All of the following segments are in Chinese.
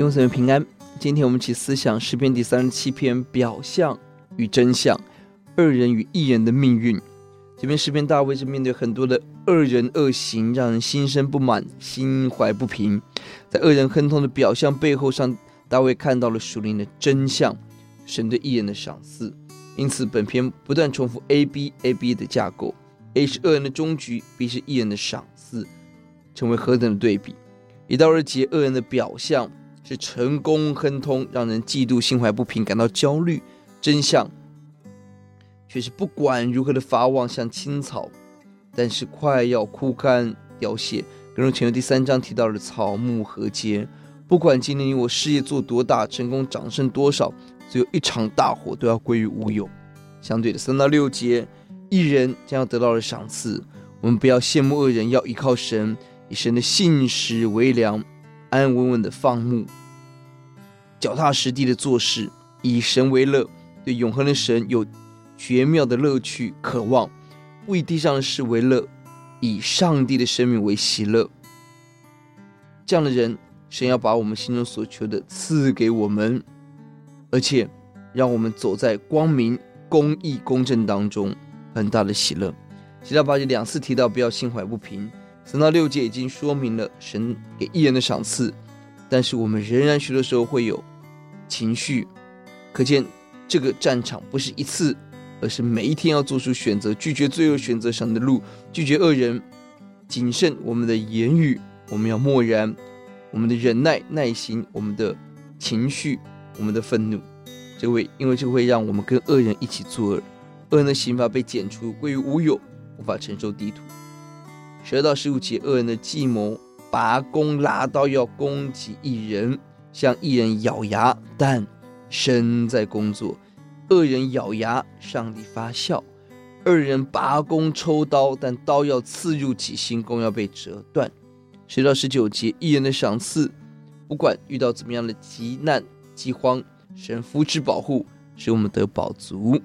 弟兄姊妹平安。今天我们一起思想诗篇第三十七篇，表象与真相，恶人与艺人的命运。这篇诗篇大卫是面对很多的恶人恶行，让人心生不满、心怀不平。在恶人亨通的表象背后上，大卫看到了属灵的真相，神对艺人的赏赐。因此，本篇不断重复 A B A B 的架构：A 是恶人的终局，B 是艺人的赏赐，成为何等的对比！一到二节，恶人的表象是成功亨通，让人嫉妒、心怀不平、感到焦虑；真相却是不管如何的发旺，像青草，但是快要枯干凋谢。正如前面第三章提到的草木禾秸，不管今年你我事业做多大，成功掌声多少。最后一场大火都要归于无有。相对的，三到六节，一人将要得到的赏赐。我们不要羡慕恶人，要依靠神，以神的信实为粮，安安稳稳的放牧，脚踏实地的做事，以神为乐，对永恒的神有绝妙的乐趣渴望，不以地上的事为乐，以上帝的生命为喜乐。这样的人，神要把我们心中所求的赐给我们。而且，让我们走在光明、公义、公正当中，很大的喜乐。其他八节两次提到不要心怀不平，三到六节已经说明了神给义人的赏赐，但是我们仍然许多时候会有情绪。可见这个战场不是一次，而是每一天要做出选择，拒绝罪恶，选择神的路，拒绝恶人，谨慎我们的言语，我们要默然，我们的忍耐、耐心，我们的情绪。我们的愤怒，这会因为这会让我们跟恶人一起作恶，恶人的刑罚被剪除，归于无有，无法承受地土。十到十五节，恶人的计谋，拔弓拉刀要攻击一人，向一人咬牙，但身在工作；恶人咬牙，上帝发笑；恶人拔弓抽刀，但刀要刺入己心，弓要被折断。十到十九节，一人的赏赐，不管遇到怎么样的急难。饥荒，神扶持保护，使我们得饱足。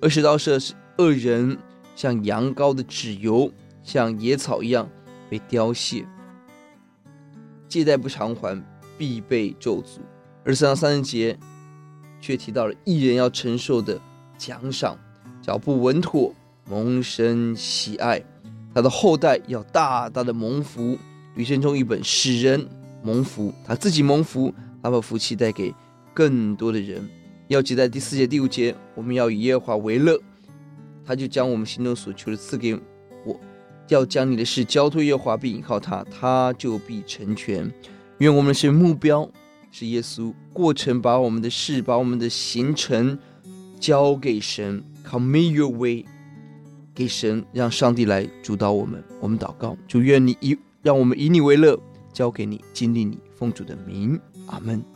二十到二十，恶人像羊羔的脂油，像野草一样被凋谢。借贷不偿还，必被咒诅。而三到三十节却提到了义人要承受的奖赏：脚步稳妥，蒙神喜爱；他的后代要大大的蒙福。吕振中一本使人蒙福，他自己蒙福。他把福气带给更多的人。要记在第四节、第五节，我们要以耶和华为乐，他就将我们心中所求的赐给我。要将你的事交托耶和华，并依靠他，他就必成全。愿我们是目标是耶稣，过程把我们的事、把我们的行程交给神，Commit your way，给神，让上帝来主导我们。我们祷告，主愿你以让我们以你为乐，交给你，经历你，奉主的名。阿门。